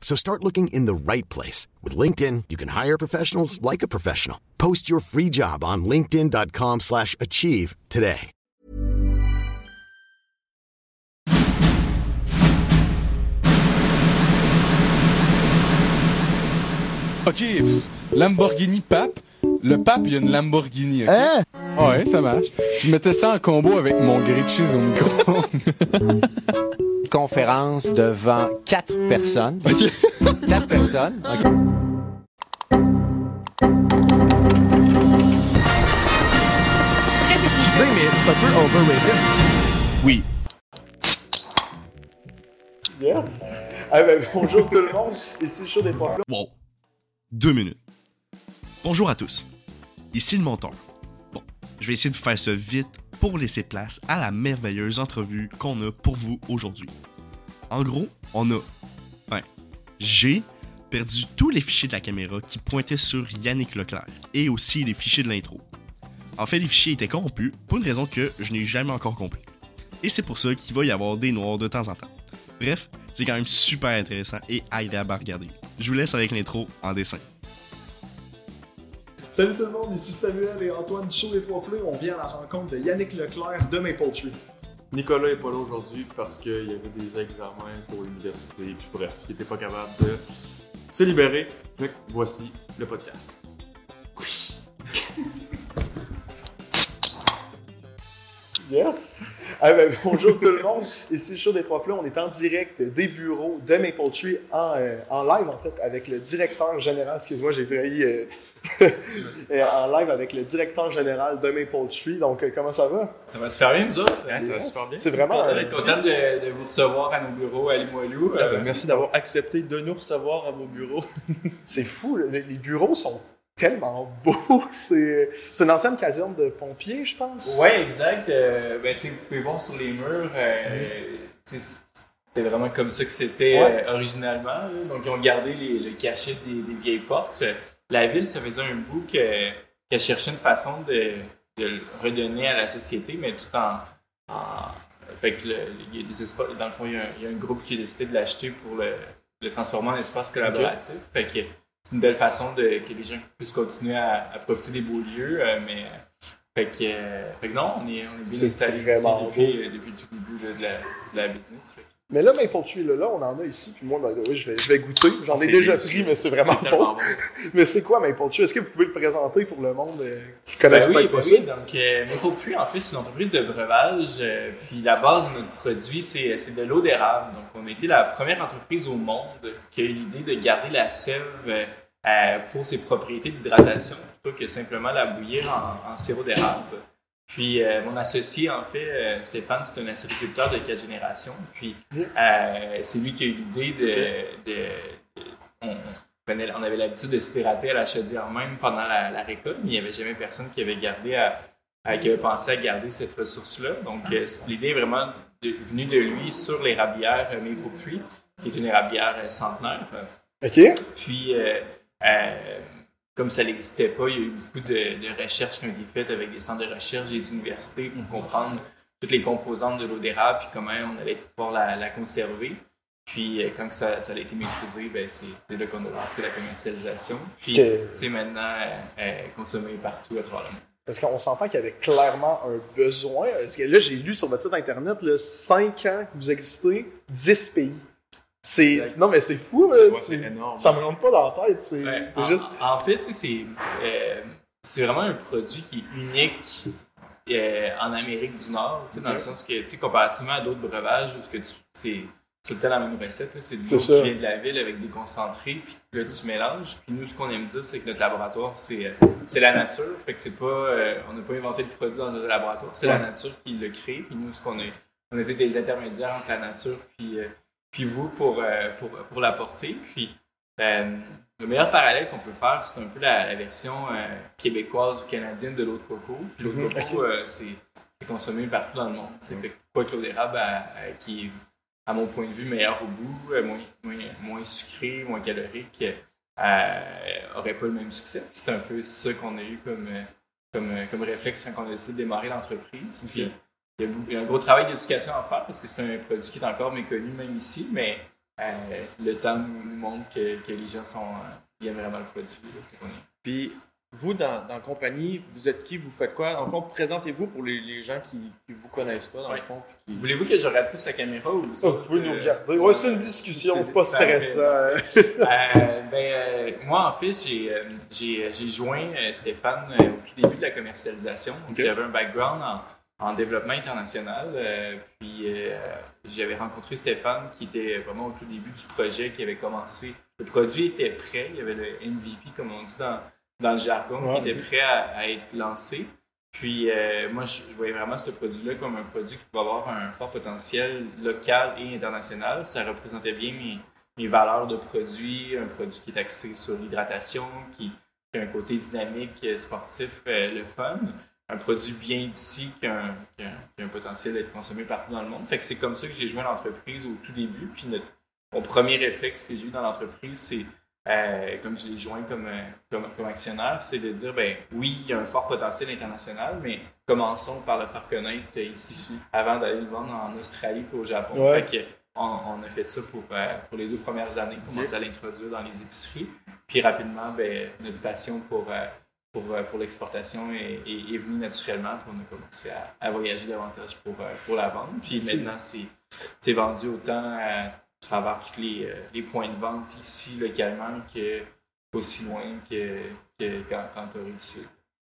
So start looking in the right place. With LinkedIn, you can hire professionals like a professional. Post your free job on linkedin.com slash achieve today. Ok, Lamborghini Pape. Le Pape, il y a une Lamborghini. ok? Hein? Ah ouais, ça marche. Je mettais ça en combo avec mon grilled cheese au micro. Conférence devant quatre personnes. Quatre personnes. OK. Je sais, mais c'est un peu overrated. Oui. Yes. Ah ben, bonjour tout le monde, ici Chaud des Trois. Wow. Deux minutes. Bonjour à tous. Ici le monteur. Bon, je vais essayer de faire ça vite pour laisser place à la merveilleuse entrevue qu'on a pour vous aujourd'hui. En gros, on a. Ouais. J'ai perdu tous les fichiers de la caméra qui pointaient sur Yannick Leclerc et aussi les fichiers de l'intro. En fait, les fichiers étaient corrompus pour une raison que je n'ai jamais encore compris. Et c'est pour ça qu'il va y avoir des noirs de temps en temps. Bref, c'est quand même super intéressant et agréable à regarder. Je vous laisse avec l'intro en dessin. Salut tout le monde, ici Samuel et Antoine du Chaud des Trois Flots. On vient à la rencontre de Yannick Leclerc de Maple Tree. Nicolas est pas là aujourd'hui parce qu'il y avait des examens pour l'université. Puis bref, il était pas capable de se libérer. Donc voici le podcast. Yes. Ah ben, bonjour tout le monde, ici Chaud des Trois Flots. On est en direct des bureaux de Maple Tree en, euh, en live en fait avec le directeur général. Excuse-moi, j'ai failli. euh, euh, en live avec le directeur général de Maple Tree. Donc, euh, comment ça va? Ça va super bien, nous autres? Ouais, ça va super bien. C'est vraiment. On est content de, de vous recevoir à nos bureaux à Limoilou. Ah Euh, ben, merci d'avoir accepté de nous recevoir à vos bureaux. C'est fou, le- les, les bureaux sont tellement beaux. C'est une ancienne caserne de pompiers, je pense. Ouais, exact. Euh, ben, vous pouvez voir sur les murs, euh, sais, c'était vraiment comme ça que c'était Ouais. euh, originalement. là. Donc, ils ont gardé les- le cachet des, des vieilles portes. La ville, ça faisait un bout que- qu'elle cherchait une façon de, de le redonner à la société, mais tout en. en- fait que le, il y a des espaces, dans le fond, il y, a un, il y a un groupe qui a décidé de l'acheter pour le, le transformer en espace collaboratif. Fait que c'est une belle façon de, que les gens puissent continuer à, à profiter des beaux lieux, euh, mais euh, fait que, euh, fait que non, on est, on est bien installé depuis, euh, depuis le tout début là, de, la, de la business. Fait Mais là, Maple Tree, là, là, on en a ici. Puis moi, ben, oui, je vais, je vais goûter. J'en ai C'est déjà pris, mais c'est vraiment bon. bon. Mais c'est quoi Maple? Est-ce que vous pouvez le présenter pour le monde euh, qui connaît Ben pas oui, pas ben oui, donc euh, Maple Tree, en fait, c'est une entreprise de breuvage. euh, puis la base de notre produit, c'est c'est de l'eau d'érable. Donc, on a été la première entreprise au monde qui a eu l'idée de garder la sève euh, pour ses propriétés d'hydratation plutôt que simplement la bouillir en, en sirop d'érable. Puis euh, mon associé, en fait, euh, Stéphane, c'est un acériculteur de quatre générations. Puis euh, c'est lui qui a eu l'idée de, de- de- on, avait l'habitude de s'hydrater à la chaudière même pendant la, la récolte, mais il n'y avait jamais personne qui avait gardé à, à- qui avait pensé à garder cette ressource-là. Donc euh, l'idée est vraiment de- venue de lui sur l'érablière Maple Tree, qui est une érablière centenaire. OK. Puis, comme ça n'existait pas, il y a eu beaucoup de, de recherches qui ont été faites avec des centres de recherche des universités pour comprendre toutes les composantes de l'eau d'érable puis comment on allait pouvoir la, la conserver. Puis, euh, quand ça, ça a été maîtrisé, ben, c'est là qu'on a lancé la commercialisation. Puis, que- c'est maintenant euh, euh, consommé partout à travers le monde. Parce qu'on s'entend qu'il y avait clairement un besoin. Parce que là, j'ai lu sur votre site internet, là, 5 ans que vous existez, 10 pays. C'est, non, mais c'est fou, là. Ouais, C'est- c'est énorme. ça me rentre pas dans la tête. C'est, juste. en fait, c'est euh, c'est vraiment un produit qui est unique euh, en Amérique du Nord, dans le sens que, comparativement à d'autres breuvages où ce que tu, c'est tout le temps la même recette, c'est de l'eau qui vient de la ville avec des concentrés, puis là tu mélanges. Puis nous, ce qu'on aime dire, c'est que notre laboratoire, c'est euh, c'est la nature, fait que c'est pas, euh, on n'a pas inventé le produit dans notre laboratoire, c'est la nature qui le crée. Puis nous, ce qu'on a, on a été des intermédiaires entre la nature puis puis vous pour euh, pour pour l'apporter. Puis euh, le meilleur parallèle qu'on peut faire, c'est un peu la, la version euh, québécoise ou canadienne de l'eau de coco. Puis l'eau de Mhm, coco, euh, c'est consommé partout dans le monde. C'est que pourquoi que l'eau d'érable, elle- qui est, à mon point de vue, meilleure au goût, euh, moins, moins, moins sucré, moins calorique, euh, aurait pas le même succès. C'est un peu ça qu'on a eu comme, euh, comme, euh, comme réflexe quand on a décidé de démarrer l'entreprise. Il y, a, un gros travail d'éducation à faire parce que c'est un produit qui est encore méconnu même ici, mais euh, le temps nous montre que, que les gens sont, euh, aiment vraiment le produit. Puis, vous, dans, dans la compagnie, vous êtes qui? Vous faites quoi? Le fond, présentez-vous pour les, les gens qui ne vous connaissent pas, dans Ouais. le fond. qui- Voulez-vous que je regarde plus la caméra ou Ça, vous pouvez nous regarder. Ouais, c'est une discussion, c'est pas stressant. Euh, ben, euh, moi, en fait, j'ai, euh, j'ai, j'ai joint euh, Stéphane euh, au tout début de la commercialisation. J'avais un background en, en développement international. euh, puis, euh, j'avais rencontré Stéphane qui était vraiment au tout début du projet, qui avait commencé. Le produit était prêt. Il y avait le MVP, comme on dit dans, dans le jargon, Ouais. qui était prêt à, à être lancé. Puis, euh, moi, je, je voyais vraiment ce produit-là comme un produit qui va avoir un fort potentiel local et international. Ça représentait bien mes, mes valeurs de produit, un produit qui est axé sur l'hydratation, qui, qui a un côté dynamique, sportif, le fun. Un produit bien d'ici qui a, un, qui a un- qui a un potentiel d'être consommé partout dans le monde. Fait que c'est comme ça que j'ai joint l'entreprise au tout début. Puis notre, mon premier réflexe que j'ai eu dans l'entreprise, c'est euh, comme je l'ai joint comme, euh, comme, comme actionnaire, c'est de dire ben oui, il y a un fort potentiel international, mais commençons par le faire connaître ici avant d'aller le vendre en Australie et au Japon. Ouais. Fait que on, on a fait ça pour, euh, pour les deux premières années, commencer à l'introduire dans les épiceries. Puis rapidement, ben, notre passion pour, euh, pour, euh, pour l'exportation est, est, est venue naturellement. Puis on a commencé à, à voyager davantage pour, euh, pour la vente. Puis maintenant, c'est c'est vendu autant à travers tous les, euh, les points de vente ici localement que aussi loin que, que qu'en, qu'en Corée du Sud.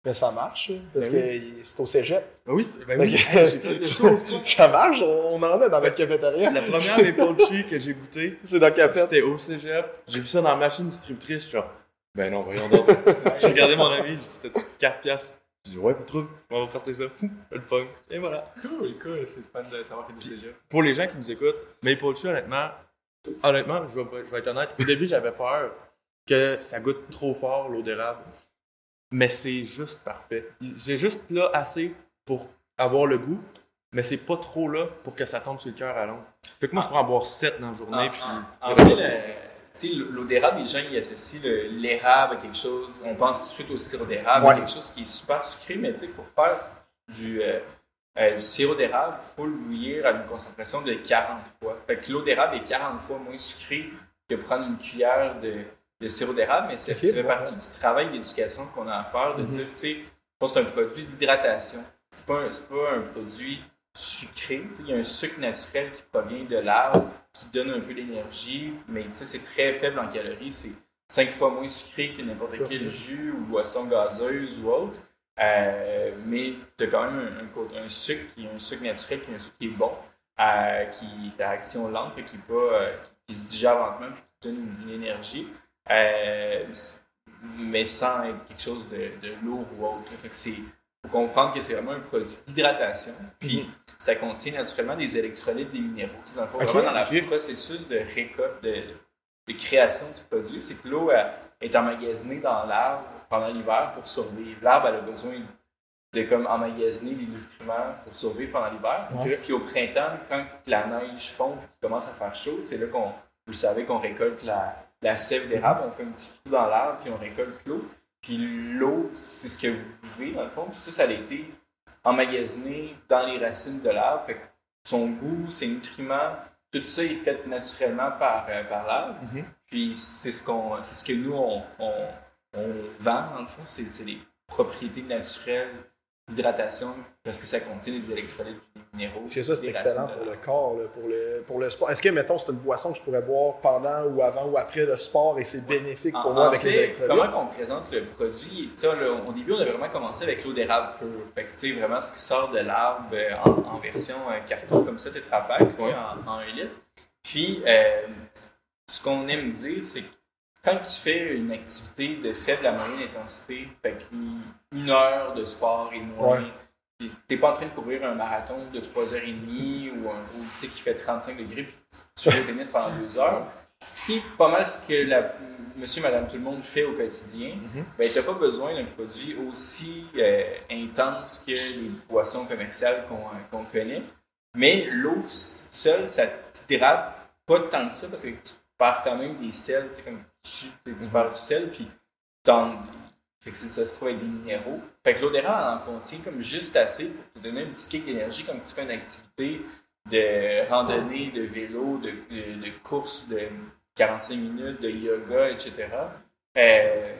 Mais ça marche, parce Ben que c'est au cégep. Ben oui, c'est- ben oui. que- Hey, saut. ça marche, on en a dans notre cafétéria. La première Maple Tree que j'ai goûté, C'est dans le café. c'était au cégep. J'ai vu ça dans la machine distributrice. Genre, ben non, voyons donc. j'ai regardé mon ami, j'ai dit, c'était 4 piastres? J'ai dit, ouais, pas trop, on va faire ça. Le punk. Et voilà. Cool, cool, c'est fun de savoir que tu déjà. Pour les gens qui nous écoutent, Maple Tree, honnêtement, honnêtement, je vais, je vais être honnête. Au début, j'avais peur que ça goûte trop fort l'eau d'érable. Mais c'est juste parfait. J'ai juste là assez pour avoir le goût, mais c'est pas trop là pour que ça tombe sur le cœur à long. Fait que moi, je pourrais en boire 7 dans la journée. puis... En fait, le- tu sais, l'eau d'érable, les gens ils associent le- l'érable à quelque chose. On pense tout de suite au sirop d'érable, Ouais. quelque chose qui est super sucré, mais tu sais, pour faire du, euh, euh, du sirop d'érable, il faut le bouillir à une concentration de 40 fois. Fait que l'eau d'érable est 40 fois moins sucrée que prendre une cuillère de, de sirop d'érable, mais ça, fait partie du travail d'éducation qu'on a à faire, de Mhm. dire, tu sais, c'est un produit d'hydratation. C'est pas, un- pas un produit sucré. Il y a un sucre naturel qui provient de l'arbre qui donne un peu d'énergie, mais c'est très faible en calories. C'est cinq fois moins sucré que n'importe quel jus ou boisson gazeuse ou autre. Euh, mais tu as quand même un, un sucre qui est un sucre naturel, qui est un sucre qui est bon, euh, qui est à action lente, qui, est pas, euh, qui, qui se digère lentement, puis qui donne une, une énergie. Mais sans être quelque chose de, de lourd ou autre. Fait que c'est faut comprendre que c'est vraiment un produit d'hydratation. Puis ça contient naturellement des électrolytes, des minéraux. Dans le fond, vraiment dans le processus de récolte, de, de création du produit, c'est que l'eau elle, est emmagasinée dans l'arbre pendant l'hiver pour survivre. L'arbre elle a besoin de comme emmagasiner les nutriments pour survivre pendant l'hiver. Puis au printemps, quand la neige fond et qu'il commence à faire chaud, c'est là qu'on, vous savez, qu'on récolte la, la sève d'érable. On fait un petit trou dans l'arbre puis on récolte l'eau. Puis l'eau, c'est ce que vous buvez dans le fond. Puis ça, ça a été emmagasiné dans les racines de l'arbre. Fait que son goût, ses nutriments, tout ça est fait naturellement par, euh, par l'arbre. Mhm. Puis c'est ce qu'on, c'est ce que nous on, on, on vend dans le fond, c'est les propriétés naturelles d'hydratation parce que ça contient des électrolytes des minéraux. C'est ça, c'est excellent pour le corps, là, pour, le, pour le sport. Est-ce que, mettons, c'est une boisson que je pourrais boire pendant ou avant ou après le sport et c'est bénéfique pour En- moi en avec fait, les électrolytes? Comment on présente le produit? Au début, on a vraiment commencé avec l'eau d'érable pure. Fait que, tu sais, vraiment ce qui sort de l'arbre euh, en, en version euh, carton comme ça, Tetra Pak, oui, en, en 1 litre. Puis, euh, ce qu'on aime dire, c'est que quand tu fais une activité de faible à moyenne intensité, fait une heure de sport et moins, Ouais. t'es pas en train de courir un marathon de 3h30 ou un ou, tu qui fait 35 degrés puis tu joues au tennis pendant 2 heures, ce qui est pas mal ce que la, monsieur, madame, tout le monde fait au quotidien, ben, t'as pas besoin d'un produit aussi euh, intense que les boissons commerciales qu'on euh, connaît. Mais l'eau seule, ça t'hydrate pas tant que ça parce que tu perds quand même des sels, tu comme tu, tu perds du sel, puis fait que c'est- ça se trouve avec des minéraux. Fait que l'eau en contient comme juste assez pour te donner un petit kick d'énergie comme tu fais une activité de randonnée, de vélo, de, de, course de 45 minutes, de yoga, etc. Euh,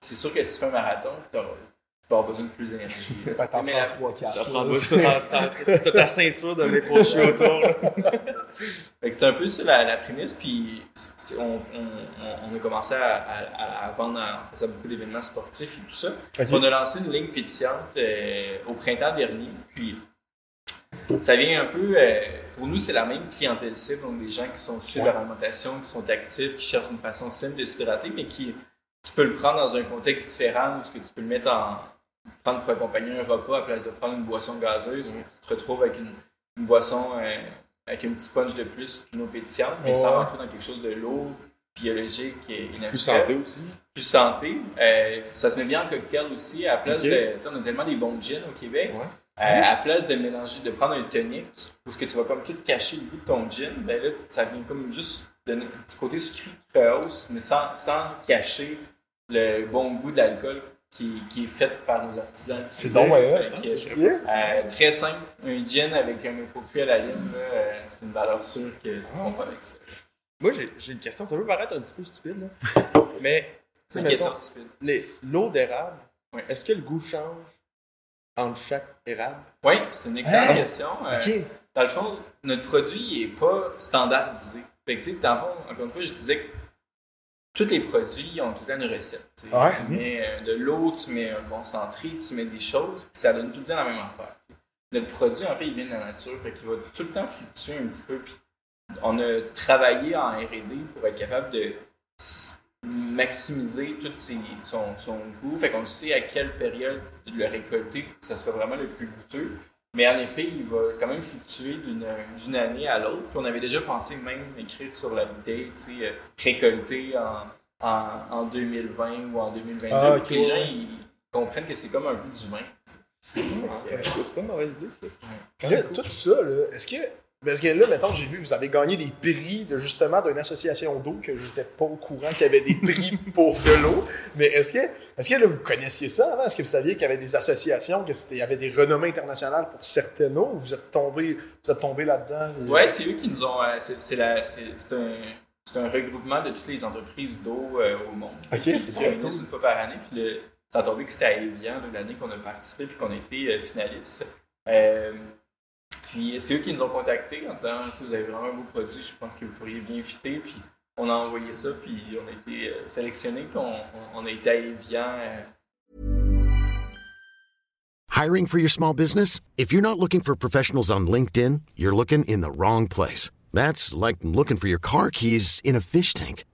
c'est sûr que si tu fais un marathon, t'auras- tu vas avoir besoin de plus d'énergie. t'en prends trois, quatre. Ça. T'as ta ceinture de Shoe autour. là. Fait que c'est un peu ça la, la prémisse, puis on, on, a commencé à, à- à vendre, à- on faisait beaucoup d'événements sportifs et tout ça. On a lancé une ligne pétillante euh, au printemps dernier, puis ça vient un peu, euh, pour nous c'est la même clientèle cible, donc des gens qui sont sur Ouais. leur alimentation, qui sont actifs, qui cherchent une façon simple de s'hydrater, mais qui, tu peux le prendre dans un contexte différent, où ce que tu peux le mettre en, prendre pour accompagner un repas à place de prendre une boisson gazeuse, tu te retrouves avec une, une boisson euh, avec un petit punch de plus qu'une eau pétillante, mais sans rentrer dans quelque chose de lourd, biologique et, naturel. Plus santé aussi. Plus santé. Euh, ça se met bien en cocktail aussi. À la place Ok. de. On a tellement des bons gins au Québec. Ouais. Euh, à la place de mélanger, de prendre un tonic, où ce que tu vas comme tout cacher le goût de ton gin, ben là, ça vient comme juste donner un petit côté sucré qui rehausse, mais sans, sans cacher le bon goût de l'alcool qui, qui est fait par nos artisans. C'est donc ouais, hein, euh, très simple, un gin avec un fruit à la lime, euh, c'est une valeur sûre que tu te trompes pas avec ça. Moi, j'ai une question. Ça peut paraître un petit peu stupide, là. Mais, C'est une question stupide. l'eau d'érable, Ouais. est-ce que le goût change entre chaque érable? Oui, c'est une excellente Hein? question. Euh. Dans le fond, notre produit n'est pas standardisé. Fait que, tu sais, dans le fond, encore une fois, je disais que tous les produits ont tout le temps une recette. tu sais. Ouais. Tu mets euh, de l'eau, tu mets un concentré, tu mets des choses, puis ça donne tout le temps la même affaire. tu sais. Notre produit, en fait, il vient de la nature, fait qu'il va tout le temps fluctuer un petit peu. Puis on a travaillé en R&D pour être capable de maximiser tout ses- son, son goût. Fait qu'on sait à quelle période le récolter pour que ça soit vraiment le plus goûteux. Mais en effet, il va quand même fluctuer d'une d'une année à l'autre. Puis on avait déjà pensé même écrire sur la bouteille, tu sais, euh, récolter en, en, en 2020 ou en 2022. Ah, pour que les gens ils comprennent que c'est comme un peu du vin. C'est pas une mauvaise idée, ça. Là, tout ça, est-ce que. Parce que là, mettons, j'ai vu que vous avez gagné des prix de justement d'une association d'eau que je n'étais pas au courant qu'il y avait des prix pour de l'eau. Mais est-ce que, est-ce que là, vous connaissiez ça avant? Est-ce que vous saviez qu'il y avait des associations, qu'il y avait des renommées internationales pour certaines eaux? Ou vous êtes tombé, vous êtes tombé là-dedans? et- Ouais, c'est eux qui nous ont. euh, c'est un, c'est un regroupement de toutes les entreprises d'eau euh, au monde. Ok, c'est cool. une fois par année. Puis le, ça a tombé que c'était à Evian l'année qu'on a participé puis qu'on a été euh, finaliste. Euh, puis c'est eux qui nous ont contactés en disant Vous avez vraiment un beau produit, je pense que vous pourriez bien fitter. Puis on a envoyé ça, puis on a été euh, sélectionnés, puis on, on- on a été à Evian. euh, Hiring for your small business? If you're not looking for professionals on LinkedIn, you're looking in the wrong place. That's like looking for your car keys in a fish tank.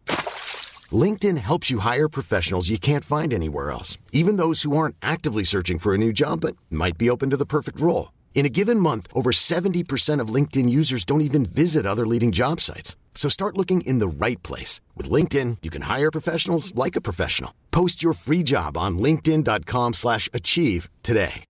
LinkedIn helps you hire professionals you can't find anywhere else, even those who aren't actively searching for a new job but might be open to the perfect role. In a given month, over 70% of LinkedIn users don't even visit other leading job sites. So start looking in the right place. With LinkedIn, you can hire professionals like a professional. Post your free job on linkedin.com slash achieve today.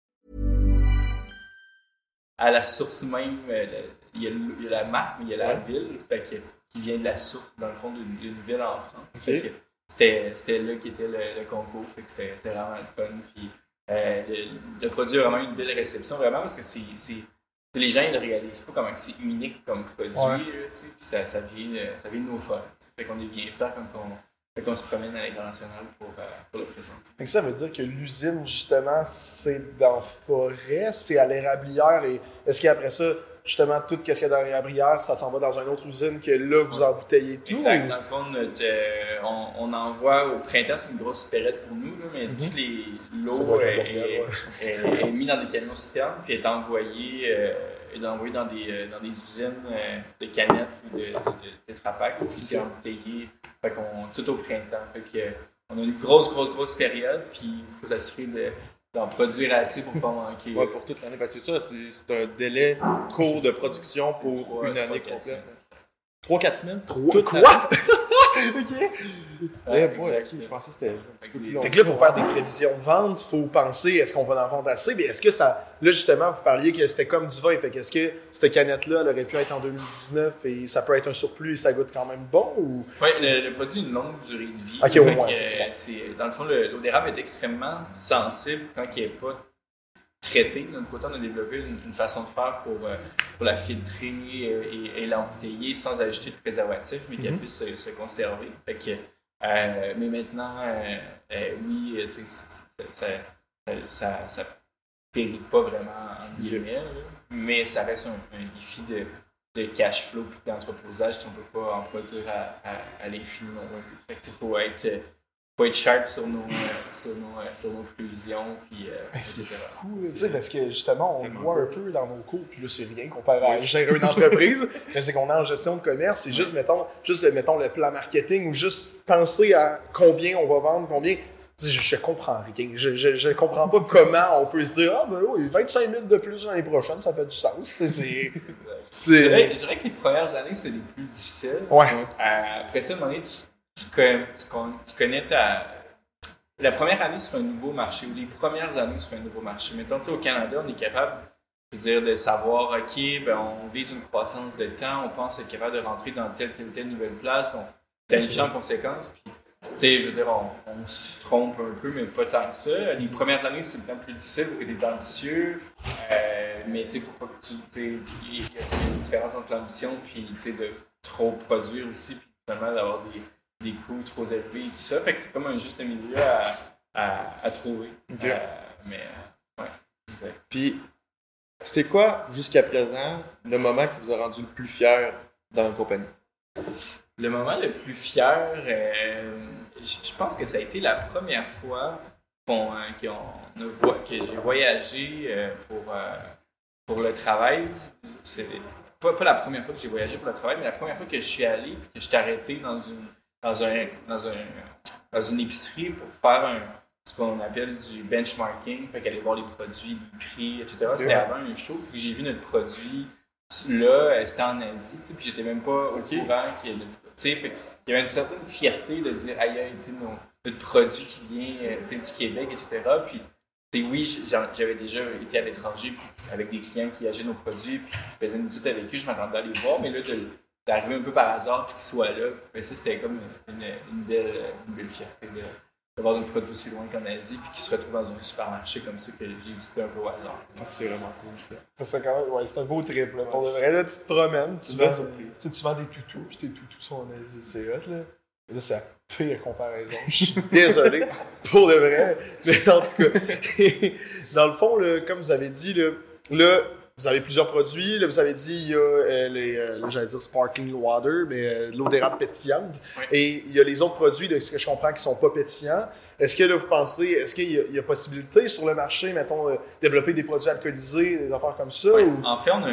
à la source même, euh, il y, a, le- il y a la marque, mais il y a la ville, fait que, qui vient de la source, dans le fond, d'une d'une ville en France. Fait que C'était c'était là qui était le, le concours, fait que c'était c'était vraiment le fun. Puis, euh, le, le produit a vraiment une belle réception, vraiment, parce que c'est c'est- c'est- les gens ne réalisent pas comment c'est unique comme produit, Ouais. là, tu sais, puis ça, ça, vient, euh, ça vient de nos sais. Fait qu'on est bien fiers quand Fait qu'on se promène à l'international pour, euh, pour le présenter. Fait que ça veut dire que l'usine, justement, c'est dans forêt, c'est à l'érablière. Et est-ce qu'après ça, justement, tout ce qu'il y a dans l'érablière, ça s'en va dans une autre usine que là, vous embouteillez tout? Exact. Dans le fond, notre, euh, on, on envoie au printemps, c'est une grosse période pour nous, là, mais Mhm. toutes les l'eau est, un bordel, ouais. est- est mis dans des camions citernes, puis est envoyée, euh, dans des euh, dans des usines de canettes ou de, de, puis c'est embouteillé. Fait qu'on tout au printemps. Fait que on a une grosse, grosse, grosse période, puis il faut s'assurer de- d'en produire assez pour pas manquer. Ouais, pour toute l'année. Parce que c'est ça, c'est c'est un délai court de production pour une année complète. semaines. 3-4 semaines? Trois- Toute quoi? OK. Eh boy, ok, je pensais que c'était un petit peu plus long. Fait que là, pour faire des prévisions de vente, il faut penser, est-ce qu'on va en vendre assez? Mais est-ce que ça. Là, justement, vous parliez que c'était comme du vin. Fait que est-ce que cette canette-là, elle aurait pu être en 2019 et ça peut être un surplus et ça goûte quand même bon? Ou... Oui, le, le produit a une longue durée de vie. Ok, ouais, que, ouais, euh, dans le fond, le- l'eau d'érable est extrêmement sensible quand il n'est pas traité. De notre côté, on a développé une, une façon de faire pour, euh, pour la filtrer euh, et, et l'embouteiller sans ajouter de préservatif, mais qu'elle Mhm. puisse se, se conserver. Fait que, euh, mais maintenant, euh, oui, ça, ça, ça, ça périt pas vraiment, en guillemets, mais ça reste un, un défi de, de cash flow et d'entreposage qu'on ne peut pas en produire à, à, à l'infini non plus. Fait que, faut être, faut être sharp sur nos, euh, sur nos, euh, sur nos prévisions. Puis, euh, Ben, c'est fou, tu sais, parce que justement, on voit un peu dans nos cours, puis là, c'est rien comparé à gérer une entreprise, mais c'est qu'on est en gestion de commerce, c'est juste, mettons, juste, mettons, le plan marketing ou juste penser à combien on va vendre, combien. Je, je comprends rien. Je, je, je comprends pas comment on peut se dire, ah, ben oui, 25 000 de plus l'année prochaine, ça fait du sens. Sais, C'est. Je dirais, que les premières années, c'est les plus difficiles. Ouais. Donc, euh, après ça, à un moment donné, tu, tu connais, tu ta. La première année sur un nouveau marché ou les premières années sur un nouveau marché. Mettons, tu sais, au Canada, on est capable de dire, de savoir, OK, ben, on vise une croissance de temps, on pense être capable de rentrer dans telle, telle, telle nouvelle place, on planifie en conséquence. Puis, tu sais, je veux dire, on, on se trompe un peu, mais pas tant que ça. Les premières années, c'est tout le temps plus difficile parce que tu es ambitieux. Euh, mais tu sais, faut pas que tu. tu sais, Il y, a il y a une différence entre l'ambition puis tu sais, de trop produire aussi, puis finalement d'avoir des, des coûts trop élevés et tout ça. Fait que c'est comme un juste milieu à, à, à trouver. Euh, mais, euh, ouais, exact. Puis, c'est quoi, jusqu'à présent, le moment qui vous a rendu le plus fier dans la compagnie? Le moment le plus fier, euh, je pense que ça a été la première fois qu'on, que j'ai voyagé euh, pour, euh, pour le travail. C'est pas, pas la première fois que j'ai voyagé pour le travail, mais la première fois que je suis allé et que je suis arrêté dans une, dans, un, dans, un, dans une épicerie pour faire un, ce qu'on appelle du benchmarking, fait qu'aller voir les produits, les prix, etc. C'était avant un show, puis j'ai vu notre produit là, euh, c'était en Asie, tu sais, puis j'étais même pas au courant qu'il y a de- tu sais, fait il y avait une certaine fierté de dire aïe aïe, tu sais, notre produit qui vient euh, du Québec, etc. Puis, oui, j'avais déjà été à l'étranger avec des clients qui achetaient nos produits, puis je faisais une visite avec eux, je m'attendais à les voir, mais là, de- d'arriver un peu par hasard puis qu'ils soient là, ben ça, c'était comme une, une belle, une belle fierté d'avoir notre produit aussi loin qu'en Asie, puis qu'ils se retrouvent dans un supermarché comme ça que j'ai visité un peu au hasard. C'est vraiment cool, ça. Ça, c'est quand même, ouais, c'est un beau trip. Là. Pour de vrai, là, tu te promènes, tu vends, tu sais, tu vends des toutous, puis tes toutous sont en Asie, c'est hot, là. Là, c'est la pire comparaison. Je suis désolé, pour de vrai. Mais en tout cas, dans le fond, là, comme vous avez dit, là, là, vous avez plusieurs produits. Là, vous avez dit, il y a euh, les, euh, j'allais dire sparkling water, mais euh, l'eau d'érable pétillante. Et il y a les autres produits, de ce que je comprends, qui sont pas pétillants. Est-ce que là, vous pensez, est-ce qu'il y, a- il y a possibilité sur le marché, mettons, euh, développer des produits alcoolisés, des affaires comme ça? Ouais. ou- En fait, on a,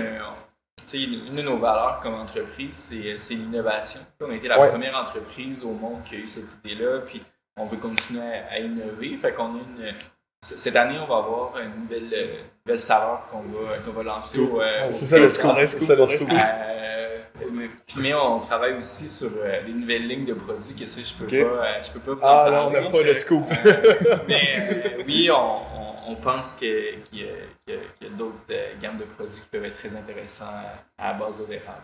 une de nos valeurs comme entreprise, c'est c'est l'innovation. On a été la Ouais. première entreprise au monde qui a eu cette idée-là, puis on veut continuer à, à innover. Fait qu'on a une, cette année, on va avoir une nouvelle, euh, nouvelle saveur qu'on va, qu'on va lancer au, euh, au c'est ça le Scoop. c'est ça le scoop. Euh, mais, puis, mais on travaille aussi sur euh, des nouvelles lignes de produits que ça, je peux pas, euh, je peux pas vous Ah en là, on n'a parler. pas le scoop. Euh, mais euh, oui, on, on- on pense que- qu'il y a, qu'il y d'autres euh, gammes de produits qui peuvent être très intéressants à, base d'eau d'érable.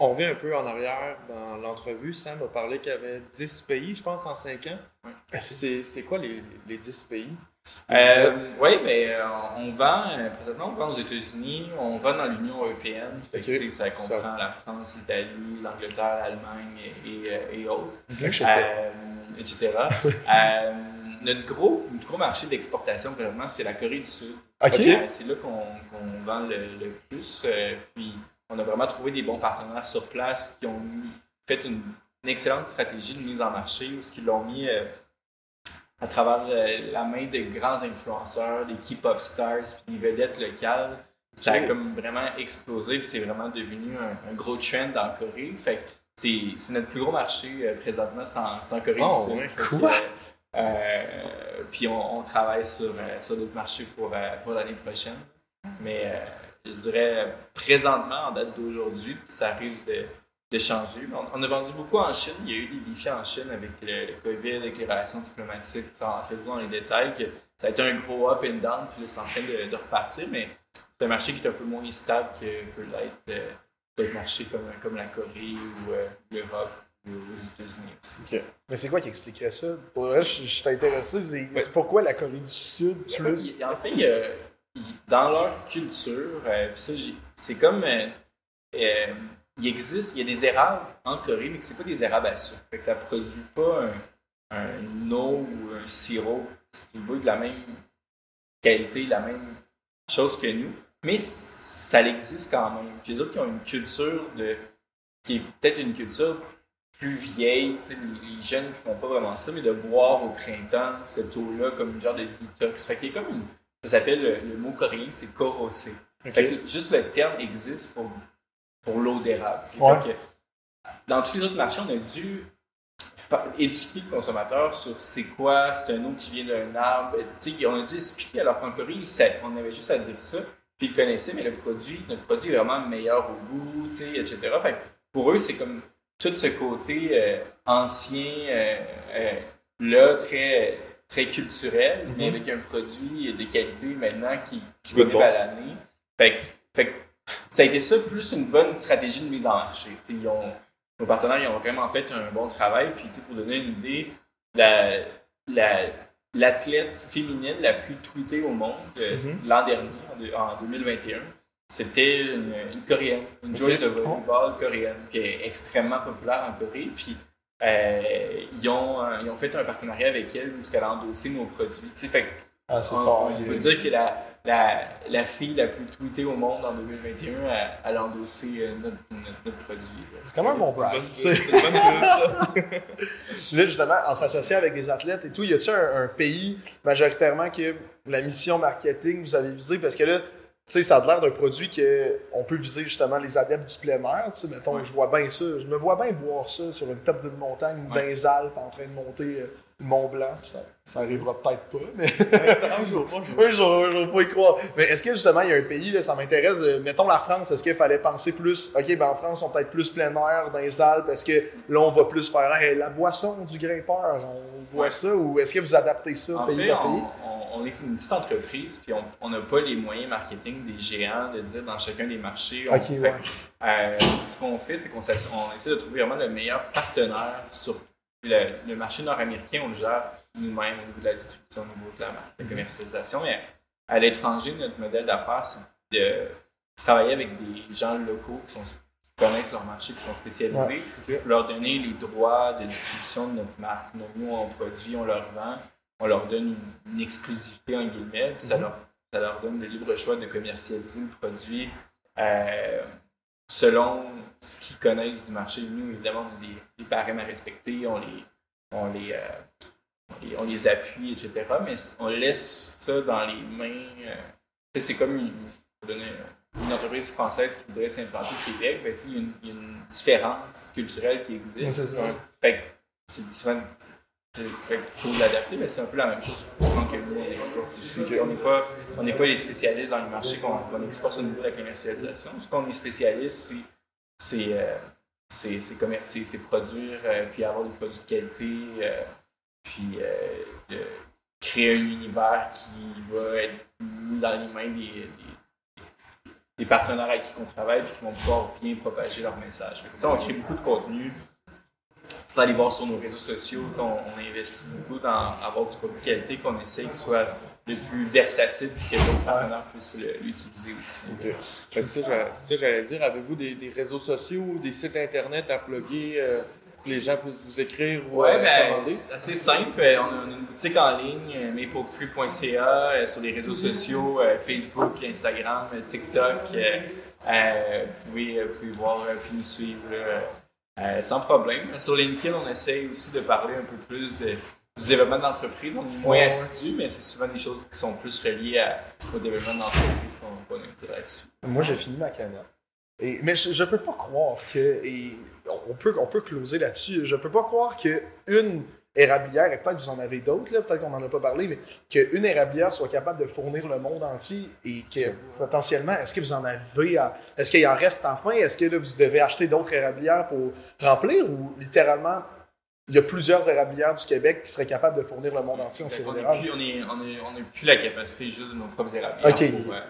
On revient un peu en arrière dans l'entrevue. Sam a parlé qu'il y avait 10 pays, je pense, en 5 ans. Ouais. C'est c'est quoi les, les 10 pays? Euh, oui, mais euh, on vend, euh, présentement, on vend aux États-Unis, on vend dans l'Union européenne. Fait que, ça comprend Ça- la France, l'Italie, l'Angleterre, l'Allemagne et, et, et autres. Euh, etc. Euh, notre, gros, notre gros marché d'exportation, vraiment, c'est la Corée du Sud. Euh, c'est là qu'on vend le, le plus. euh, puis, on a vraiment trouvé des bons partenaires sur place qui ont fait une, une excellente stratégie de mise en marché où ce qu'ils l'ont mis euh, à travers euh, la main de grands influenceurs, des key pop stars, puis des vedettes locales. Ça a comme vraiment explosé, puis c'est vraiment devenu un, un gros trend en Corée. Fait que c'est notre plus gros marché euh, présentement, c'est en, c'est en Corée Oh, du Sud. ouais. Quoi? euh, puis on, on travaille sur, sur d'autres marchés pour, pour l'année prochaine. Mais euh, je dirais présentement, en date d'aujourd'hui, ça risque de, de changer. Mais On, on a vendu beaucoup en Chine. Il y a eu des défis en Chine avec le, le COVID, avec les relations diplomatiques, sans rentrer dans les détails. Que ça a été un gros up and down, puis là, c'est en train de, de repartir. Mais c'est un marché qui est un peu moins stable que peut l'être euh, d'autres marchés comme, comme la Corée ou euh, l'Europe ou aux États-Unis aussi. Mais c'est quoi qui expliquerait ça? Pour vrai, je, je suis intéressé. C'est pourquoi la Corée du Sud plus? En fait, dans leur culture, euh, ça, c'est comme. euh, euh, il existe, il y a des érables en Corée, mais que c'est pas des érables à sucre. Fait que ça produit pas un, un eau ou un sirop. C'est de la même qualité, la même chose que nous. Mais ça existe quand même. Puis les autres qui ont une culture de. qui est peut-être une culture plus vieille, les, jeunes ne font pas vraiment ça, mais de boire au printemps cette eau-là comme une genre de détox. Fait qu'il y a comme une. Ça s'appelle le, le mot coréen, c'est korosé. Que juste le terme existe pour, pour l'eau d'érable. Ouais. Dans tous les autres marchés, on a dû éduquer le consommateur sur c'est quoi, c'est un eau qui vient d'un arbre. Tu sais, on a dû expliquer, alors qu'en Corée, ils sa- on avait juste à dire ça, puis ils connaissaient, mais le produit, notre produit est vraiment meilleur au goût, tu sais, etc. Fait que pour eux, c'est comme tout ce côté euh, ancien, euh, euh, là, très, très culturel, mais avec un produit de qualité maintenant qui est disponible bon. à l'année. Fait, ça a été ça plus une bonne stratégie de mise en marché. Ils ont, nos partenaires ils ont vraiment fait un bon travail. Puis pour donner une idée, la, la- l'athlète féminine la plus tweetée au monde euh, l'an dernier, en, en 2021, c'était une, une coréenne, une joueuse de volleyball coréenne, qui est extrêmement populaire en Corée. Puis euh, ils, ont, ils ont fait un partenariat avec elle où elle a endossé nos produits. Fait Ah, c'est fort. on peut dire que la, la, la fille la plus tweetée au monde en 2021, elle, a endossé notre, notre, notre produit. C'est quand même mon brand. C'est. Là, justement, en s'associant avec des athlètes et tout, y a-tu un, un pays majoritairement que la mission marketing vous avez visé? Parce que là, tu sais, ça a l'air d'un produit que on peut viser justement les adeptes du plein air. Tu sais, mettons, je vois bien ça. Je me vois bien boire ça sur une top d'une montagne ou dans les Alpes en train de monter euh, Mont Blanc. Ça, ça arrivera peut-être pas, mais. Un jour, un jour. Je pas y croire. Mais est-ce que justement, il y a un pays, là, ça m'intéresse, euh, mettons la France, est-ce qu'il fallait penser plus, ok, ben en France, on peut être plus plein air dans les Alpes, est-ce que là, on va plus faire hey, la boisson du grimpeur, on voit ça, ou est-ce que vous adaptez ça En pays fait, par on, pays? on- on est une petite entreprise, puis on- n'a pas les moyens marketing des géants de dire dans chacun des marchés. On Ok, fait- ouais. euh, ce qu'on fait, c'est qu'on essaie de trouver vraiment le meilleur partenaire sur le, le marché nord-américain. On le gère nous-mêmes au niveau de la distribution, au niveau de la, marque, de la commercialisation. Mais à l'étranger, notre modèle d'affaires, c'est de travailler avec des gens locaux qui, sont, qui connaissent leur marché, qui sont spécialisés, pour leur donner les droits de distribution de notre marque. Donc, nous, on produit, on leur vend, on leur donne une, une exclusivité, en guillemets, puis ça, leur, ça leur donne le libre choix de commercialiser le produit euh, selon ce qu'ils connaissent du marché. Nous, évidemment, on a des, des barèmes à respecter, on les, on les, euh, on les, on les appuie, etc. Mais on laisse ça dans les mains. euh, c'est comme une, une entreprise française qui voudrait s'implanter au Québec, ben, il y, a une- différence culturelle qui existe. que c'est souvent qu'il faut l'adapter, mais c'est un peu la même chose que nous, on exporte. On n'est pas, on n'est pas les spécialistes dans les marchés qu'on qu'on exporte au niveau de la commercialisation. Ce qu'on est spécialiste, c'est, euh, c'est, produire, euh, puis avoir des produits de qualité, euh, puis euh, de créer un univers qui va être mis dans les mains des, des- des partenaires avec qui on travaille, puis qui vont pouvoir bien propager leur message. On crée beaucoup de contenu aller voir sur nos réseaux sociaux. On, on, investit beaucoup dans avoir du contenu de qualité qu'on essaye qu'il soit le plus versatile et que d'autres partenaires puissent l'utiliser aussi. OK. Ben, c'est ça, j'allais dire. Avez-vous des, des, réseaux sociaux ou des sites internet à plugger euh, pour que les gens puissent vous écrire ou Oui, euh, ben, c'est assez simple. Euh, on a une boutique en ligne, mapletree.ca, sur les réseaux sociaux, Facebook, Instagram, TikTok. vous, pouvez, vous pouvez voir puis nous suivre sans problème. Sur LinkedIn, on essaye aussi de parler un peu plus de du développement d'entreprise, on est moins ouais, assidu, mais c'est souvent des choses qui sont plus reliées au développement d'entreprise qu'on qu dire là-dessus. Moi, j'ai fini ma canette. Et, mais je, ne peux pas croire que. Et on peut, on peut closer là-dessus. Je peux pas croire qu'une et peut-être que vous en avez d'autres, peut-être qu'on n'en a pas parlé, mais qu'une érablière soit capable de fournir le monde entier et que potentiellement, est-ce que vous en avez à, Est-ce qu'il en reste enfin? Est-ce que là, vous devez acheter d'autres érablières pour remplir ou littéralement il y a plusieurs érablières du Québec qui seraient capables de fournir le monde entier en sirop On n'a plus, plus, la capacité juste de nos propres érablières pour, euh,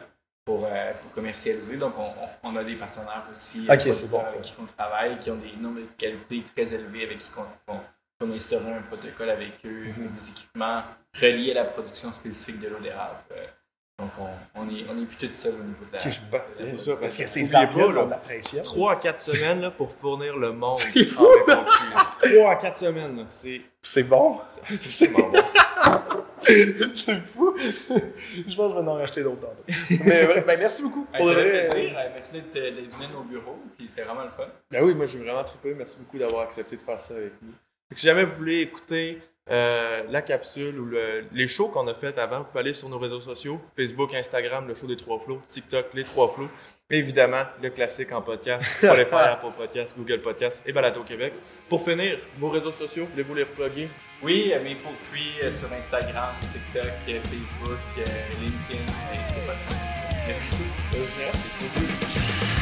pour, euh, pour, commercialiser. Donc, on, on, a des partenaires aussi okay, euh, bon, avec qui on travaille, qui ont des normes de qualité très élevées, avec qui on, on, a instauré un protocole avec eux, mm-hmm. des équipements reliés à la production spécifique de l'eau d'érable. Donc, on, on, est, on est plus tout seul au niveau de la. C'est ça, parce que c'est pas, pression. 3 à 4 semaines là, pour fournir le monde. C'est fou! 3 à 4 semaines, c'est. C'est bon? C'est bon. c'est fou! Je pense que je vais en racheter d'autres Mais ben, merci beaucoup. Pour le plaisir. Merci d'être venu à nos bureaux. C'était vraiment le fun. Ben oui, moi j'ai vraiment trippé. Merci beaucoup d'avoir accepté de faire ça avec nous. Si jamais vous voulez écouter euh, la capsule ou le, les shows qu'on a fait avant, vous pouvez aller sur nos réseaux sociaux, Facebook, Instagram, le show des trois flots, TikTok, les trois flots. Et évidemment, le classique en podcast, Spotify, Apple Podcast, Google Podcast et Balado Québec. Pour finir, vos réseaux sociaux, voulez-vous les reploguer? Oui, mes poursuis euh, sur Instagram, TikTok, euh, Facebook, LinkedIn et. Merci beaucoup. Merci.